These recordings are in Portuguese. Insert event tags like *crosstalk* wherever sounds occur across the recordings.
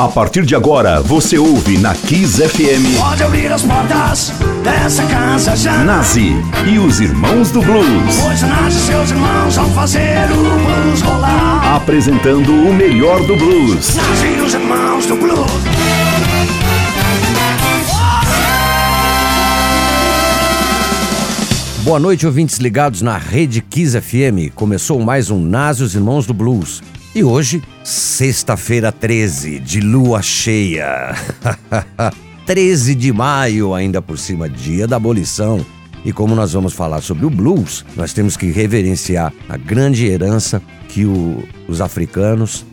A partir de agora, você ouve na Kiss FM. Pode abrir as portas dessa casa já. Nazi e os Irmãos do Blues. Pois Nazi e seus irmãos vão fazer o blues rolar. Apresentando o melhor do blues. Nazi e os irmãos do blues. Boa noite, ouvintes ligados na Rede Kiss FM. Começou mais um Nazi e os Irmãos do Blues. E hoje, sexta-feira 13, de lua cheia. *laughs* 13 de maio, ainda por cima, dia da abolição. E como nós vamos falar sobre o blues, nós temos que reverenciar a grande herança que o, os africanos,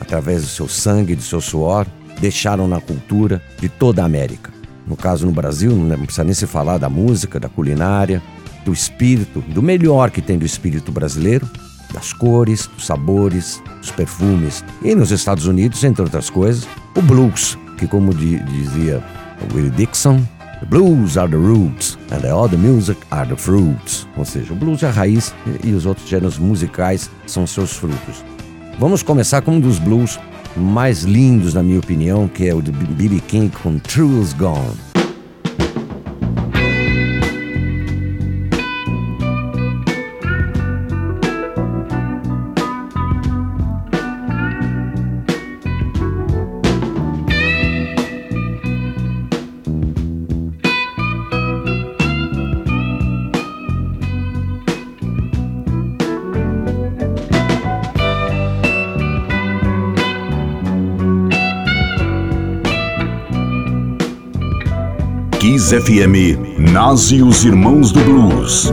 através do seu sangue, do seu suor, deixaram na cultura de toda a América. No caso, no Brasil, não precisa nem se falar da música, da culinária, do espírito, do melhor que tem do espírito brasileiro, das cores, dos sabores, dos perfumes. E nos Estados Unidos, entre outras coisas, o blues, que como dizia Willie Dixon, The blues are the roots and all the music are the fruits. Ou seja, o blues é a raiz e os outros gêneros musicais são seus frutos. Vamos começar com um dos blues mais lindos, na minha opinião, que é o de B.B. King com Truth's Gone. Kiss FM, nasce os Irmãos do Blues.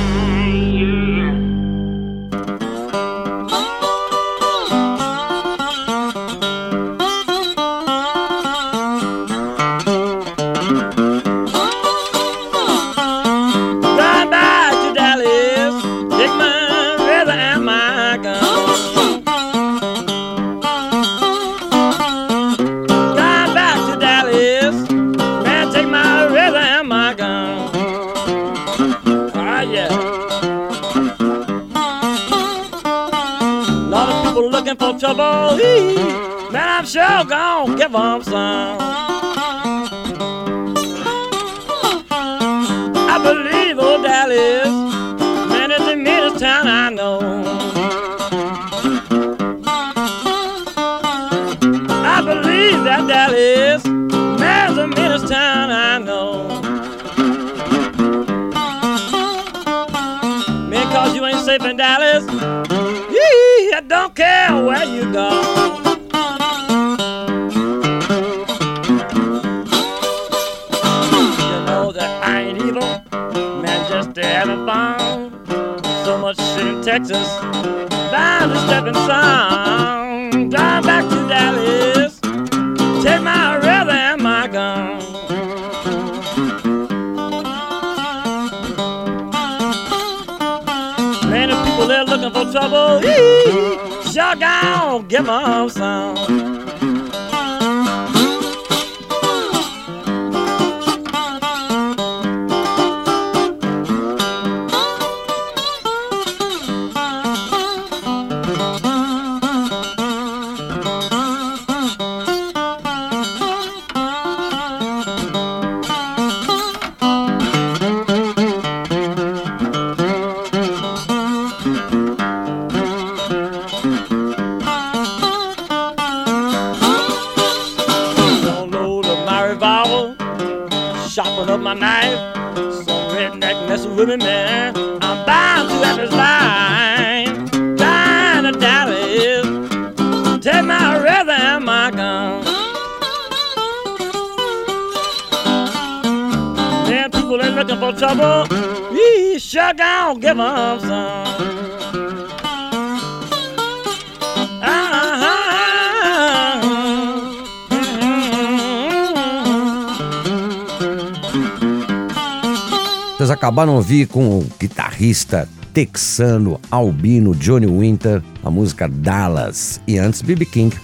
Vocês acabaram de ouvir com o guitarrista texano albino Johnny Winter, a música Dallas, e antes B.B. King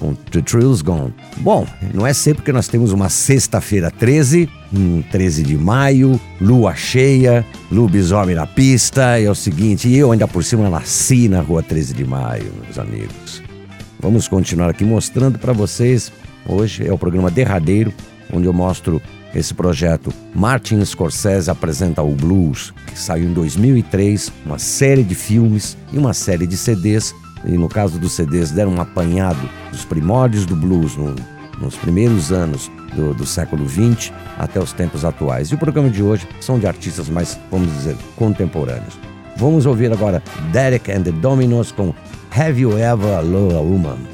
com The Trill's Gone. Bom, não é sempre que nós temos uma sexta-feira 13, um 13 de maio, lua cheia, lobisomem na pista, é o seguinte, e eu ainda por cima nasci na rua 13 de maio, meus amigos. Vamos continuar aqui mostrando para vocês. Hoje é o programa derradeiro, onde eu mostro esse projeto, Martin Scorsese apresenta o Blues, que saiu em 2003, uma série de filmes e uma série de CDs. E no caso dos CDs, deram um apanhado dos primórdios do blues no, nos primeiros anos do, do, século XX até os tempos atuais. E o programa de hoje são de artistas mais, vamos dizer, contemporâneos. Vamos ouvir agora Derek and the Dominos com Have You Ever Loved a Woman?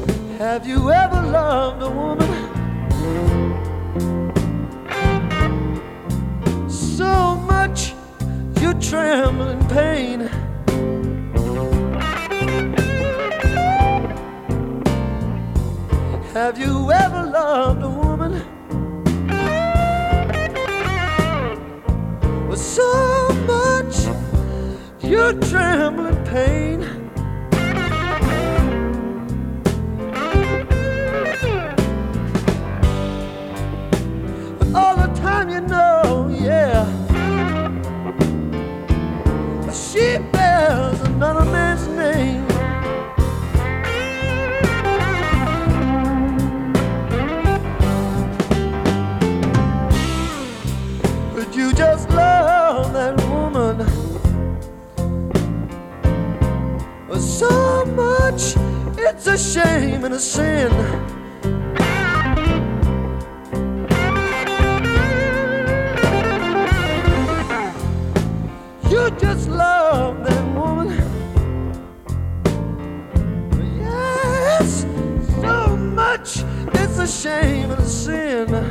much. It's a shame and a sin. You just love that woman. Yes, so much. It's a shame and a sin.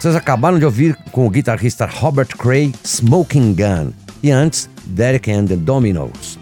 Vocês acabaram de ouvir com o guitarrista Robert Cray Smoking Gun e antes Derek and the Dominos.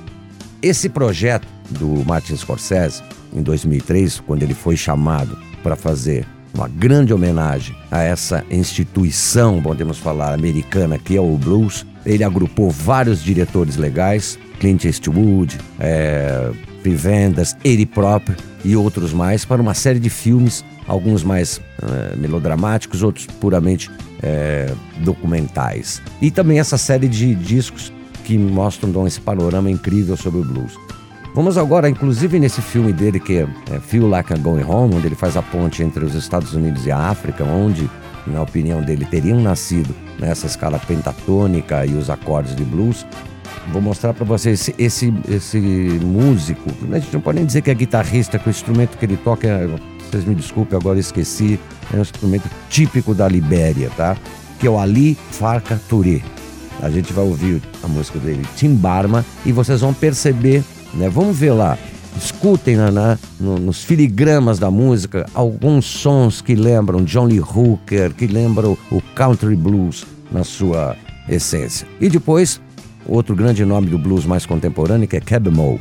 Esse projeto do Martin Scorsese, em 2003, quando ele foi chamado para fazer uma grande homenagem a essa instituição, podemos falar, americana que é o blues, ele agrupou vários diretores legais, Clint Eastwood, é, Vendors, ele próprio e outros mais, para uma série de filmes alguns mais uh, melodramáticos, outros puramente uh, documentais. E também essa série de discos que mostram dão esse panorama incrível sobre o blues. Vamos agora, inclusive nesse filme dele que é, é Feel Like I'm Going Home, onde ele faz a ponte entre os Estados Unidos e a África, onde, na opinião dele, teriam nascido nessa escala pentatônica e os acordes de blues. Vou mostrar para vocês esse, esse, músico. A gente não pode nem dizer que é guitarrista, que o instrumento que ele toca é vocês me desculpem, agora esqueci. É um instrumento típico da Libéria, tá? Que é o Ali Farka Touré. A gente vai ouvir a música dele, Timbarma, e vocês vão perceber, né? Vamos ver lá. Escutem na, na no, nos filigramas da música alguns sons que lembram John Lee Hooker, que lembram o country blues na sua essência. E depois, outro grande nome do blues mais contemporâneo que é Cab Moe.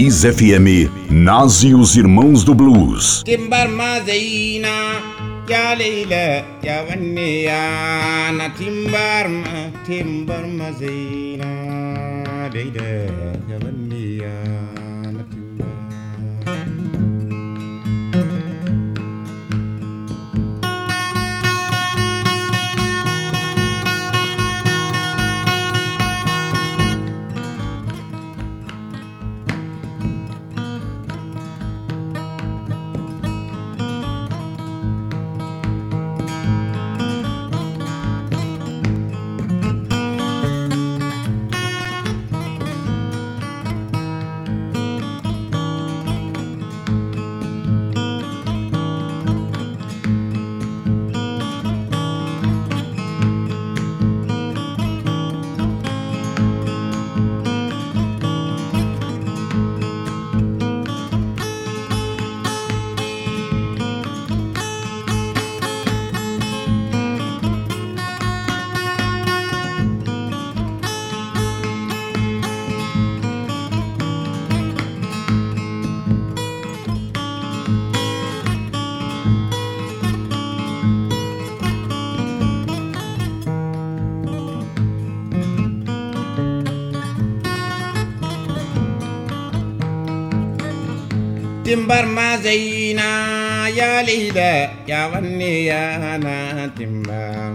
Kiss FM, e os Irmãos do Blues. Timbarma Timbarma Timbarma timbarmazeyna leyla ya wanni ya na timbam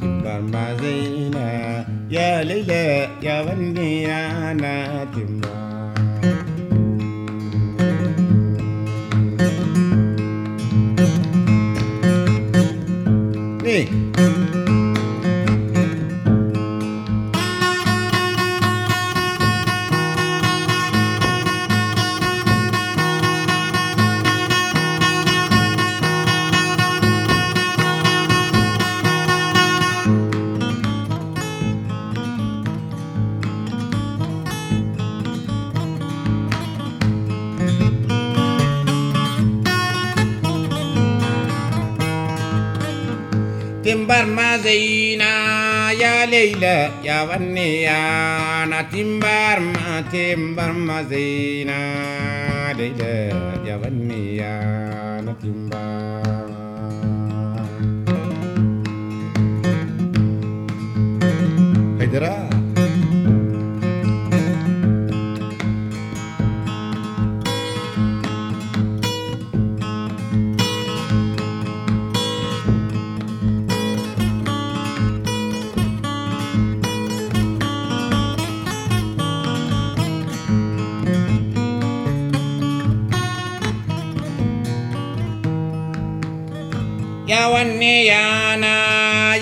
timbarmazeyna ya leyla ya wanni ya na timbam Marmazaina ya Leila ya Vanni ya Natimbar Matimbar Mazaina Leila ya Vanni ya Natimbar Hydra Yavanniyana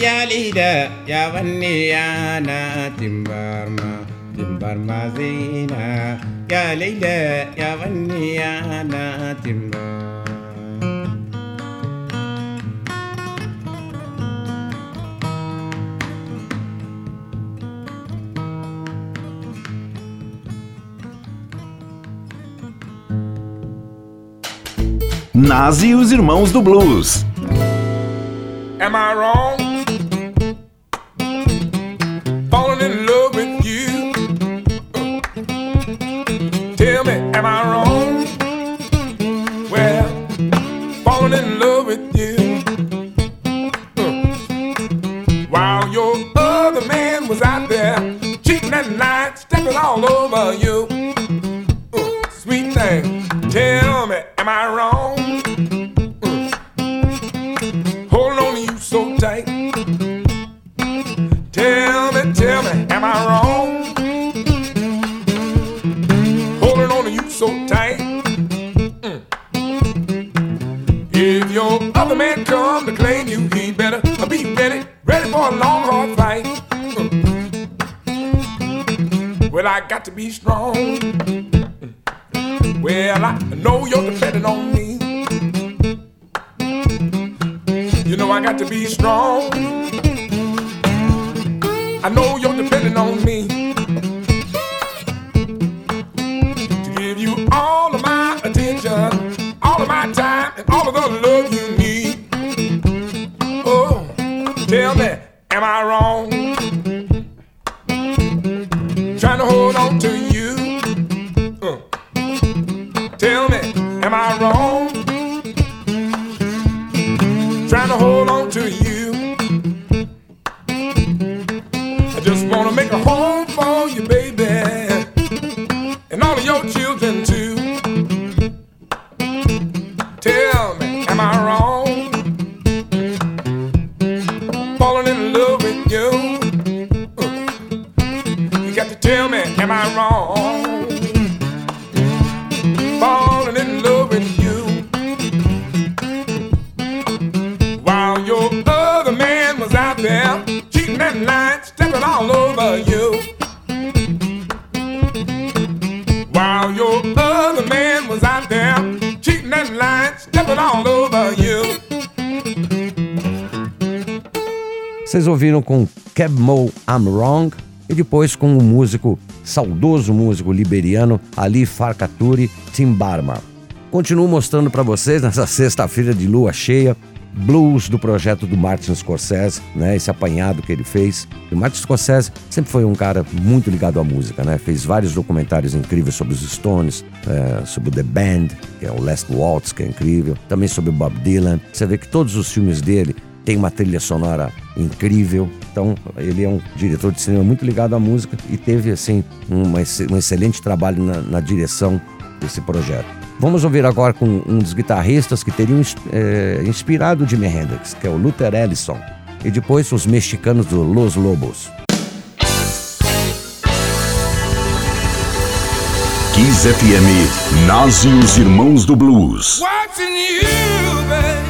Yalida Yavanniyana Timbarma Timbarmazina Yalida Yavanniyana Timbarma Nazi e os Irmãos do Blues. Am I wrong? got to be strong. Cab Mo I'm Wrong e depois com o músico, saudoso músico liberiano Ali Farkaturi Timbarma. Continuo mostrando para vocês nessa sexta-feira de lua cheia blues do projeto do Martin Scorsese, né? Esse apanhado que ele fez. O Martin Scorsese sempre foi um cara muito ligado à música, né? Fez vários documentários incríveis sobre os Stones, é, sobre The Band, que é o Last Waltz, que é incrível, também sobre Bob Dylan. Você vê que todos os filmes dele tem uma trilha sonora incrível. Então, ele é um diretor de cinema muito ligado à música e teve, assim, uma, um excelente trabalho na, na direção desse projeto. Vamos ouvir agora com um dos guitarristas que teriam é, inspirado Jimi Hendrix, que é o Luther Ellison, e depois os mexicanos do Los Lobos. Kiss FM, Nazi e os Irmãos do Blues. Watching you, babe.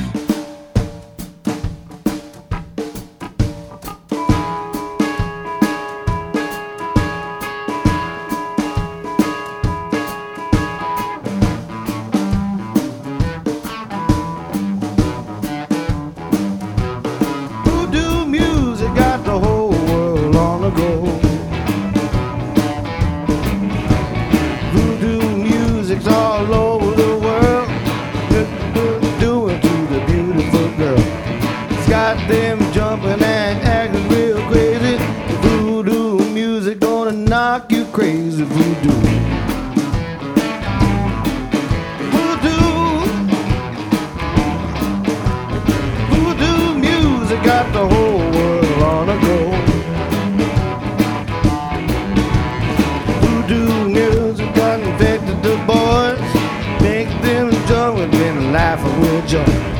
half a wood joint.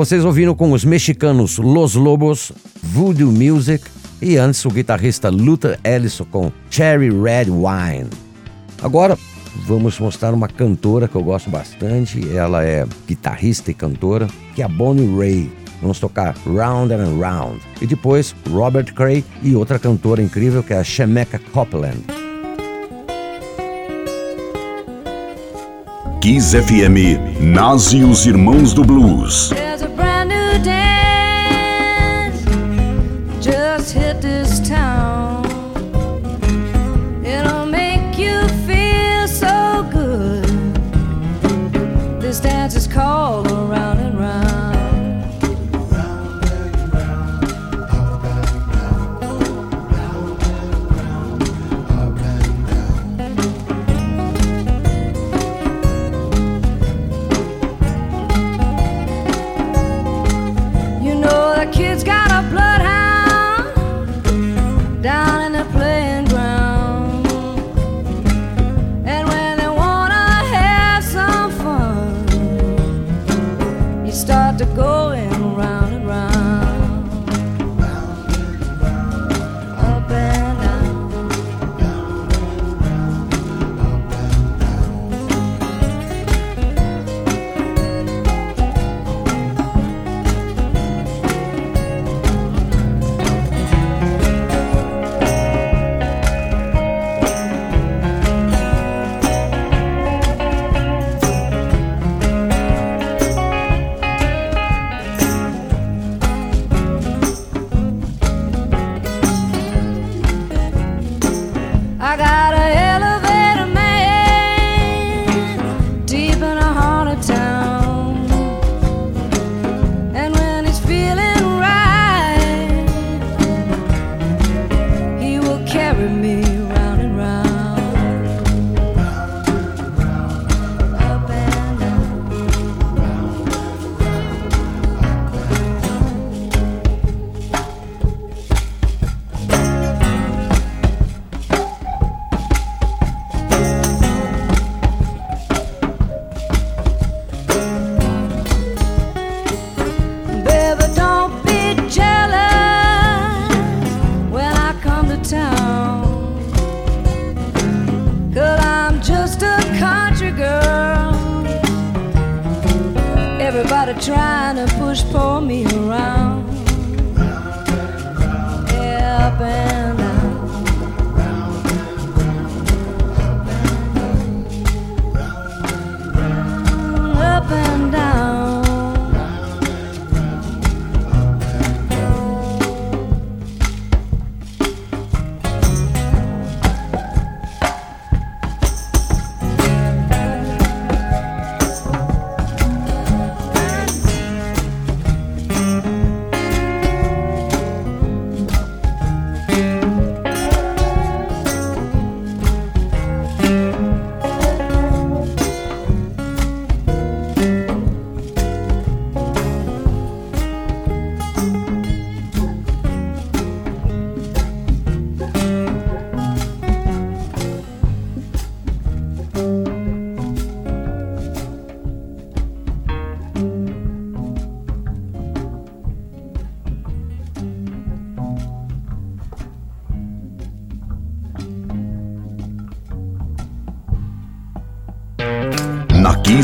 Vocês ouviram com os mexicanos Los Lobos, Voodoo Music e antes o guitarrista Luther Ellison com Cherry Red Wine. Agora vamos mostrar uma cantora que eu gosto bastante, ela é guitarrista e cantora, que é a Bonnie Ray. Vamos tocar Round and Round. E depois Robert Cray e outra cantora incrível que é a Shemeca Copeland. Kiss FM, e os Irmãos do Blues.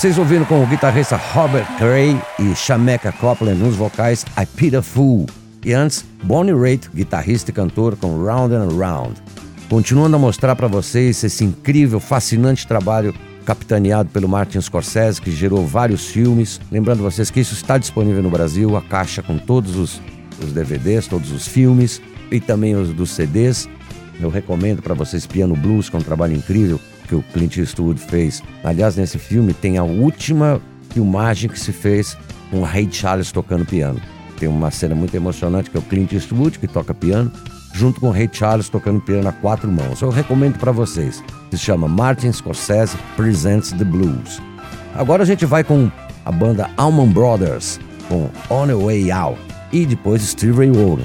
Vocês ouviram com o guitarrista Robert Cray e Shameka Copeland nos vocais I Pity a Fool. E antes, Bonnie Raitt, guitarrista e cantor com Round and Round. Continuando a mostrar para vocês esse incrível, fascinante trabalho capitaneado pelo Martin Scorsese, que gerou vários filmes. Lembrando vocês que isso está disponível no Brasil, a caixa com todos os, os DVDs, todos os filmes e também os dos CDs. Eu recomendo para vocês Piano Blues, que é um trabalho incrível que o Clint Eastwood fez. Aliás, nesse filme tem a última filmagem que se fez com o Ray Charles tocando piano. Tem uma cena muito emocionante que é o Clint Eastwood que toca piano, junto com o Ray Charles tocando piano a quatro mãos. Eu recomendo para vocês. Se chama Martin Scorsese Presents the Blues. Agora a gente vai com a banda Allman Brothers com On the Way Out e depois Steve Ray Vaughan.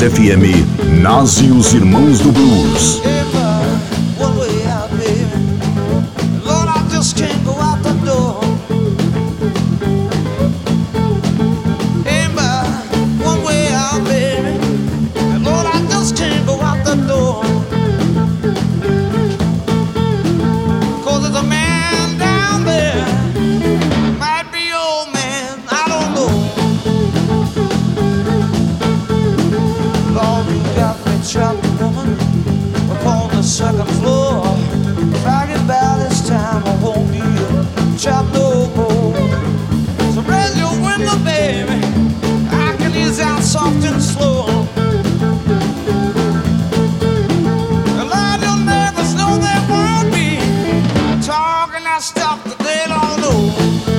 FM, Nas e os Irmãos do Blues. Stuff that they don't know.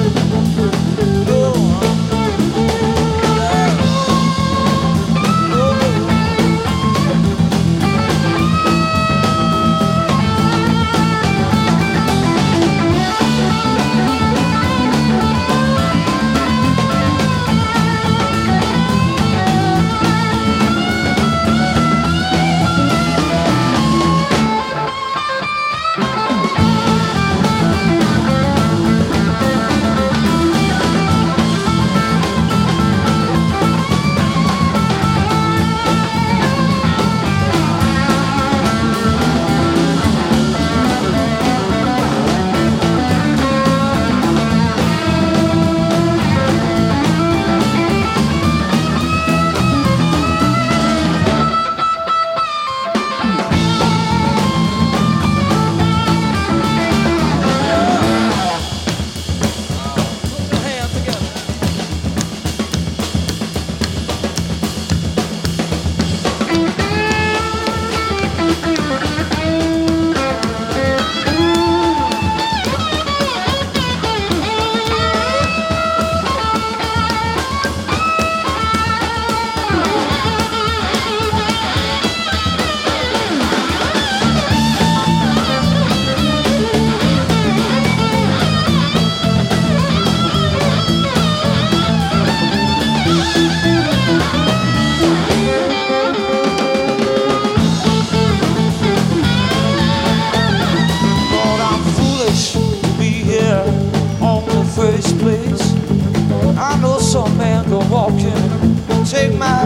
Some man go walking, take my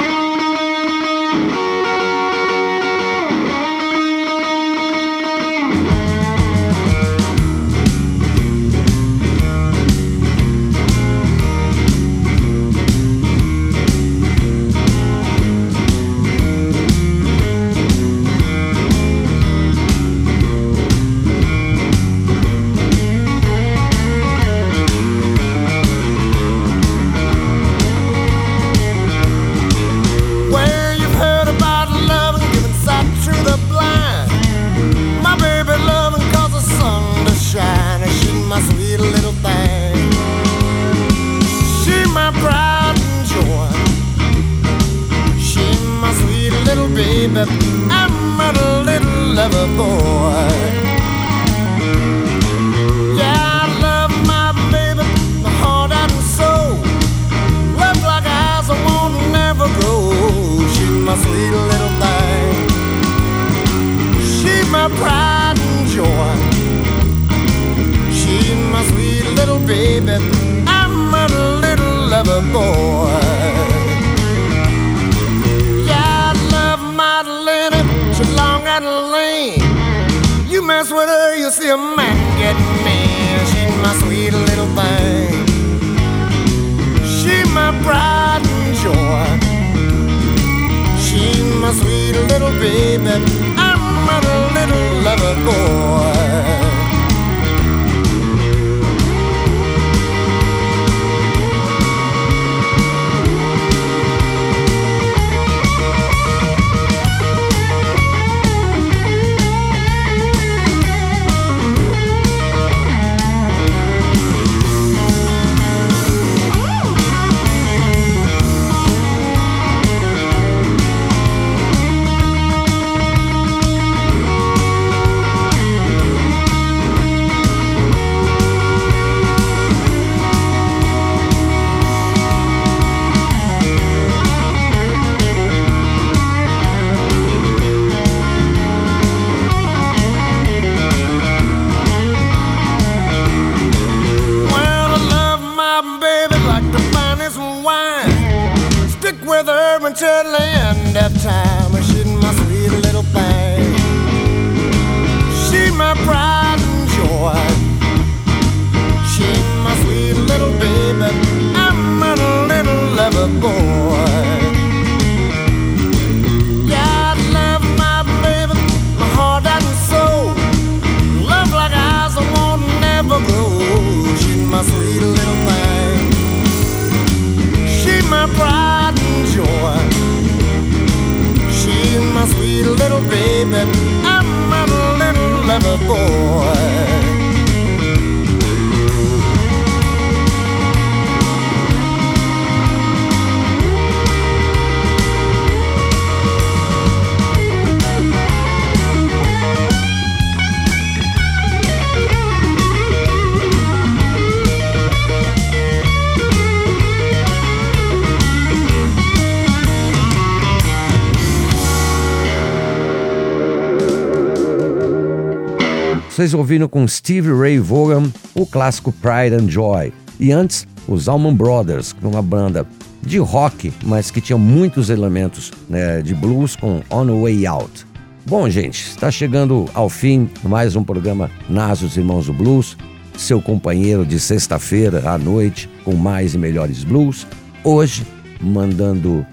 Vocês ouviram com Steve Ray Vaughan o clássico Pride and Joy. E antes, os Allman Brothers, uma banda de rock, mas que tinha muitos elementos né, de blues com On the Way Out. Bom, gente, está chegando ao fim mais um programa Nas os Irmãos do Blues, seu companheiro de sexta-feira à noite com mais e melhores blues. Hoje, mandando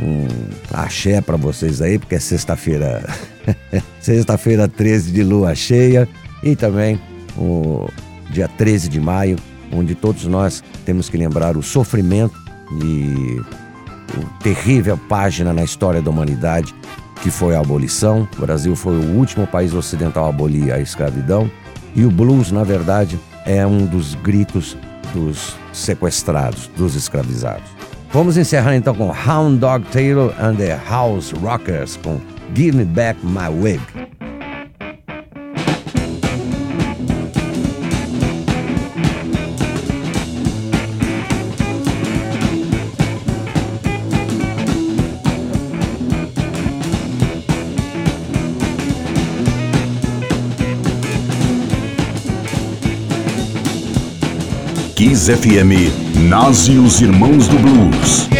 um axé para vocês aí, porque é sexta-feira, *laughs* sexta-feira 13 de lua cheia e também o dia 13 de maio, onde todos nós temos que lembrar o sofrimento e o terrível página na história da humanidade que foi a abolição. O Brasil foi o último país ocidental a abolir a escravidão e o blues, na verdade, é um dos gritos dos sequestrados, dos escravizados. Vamos encerrar então com Hound Dog Taylor and the House Rockers com Give Me Back My Wig. FM, nasce os Irmãos do Blues.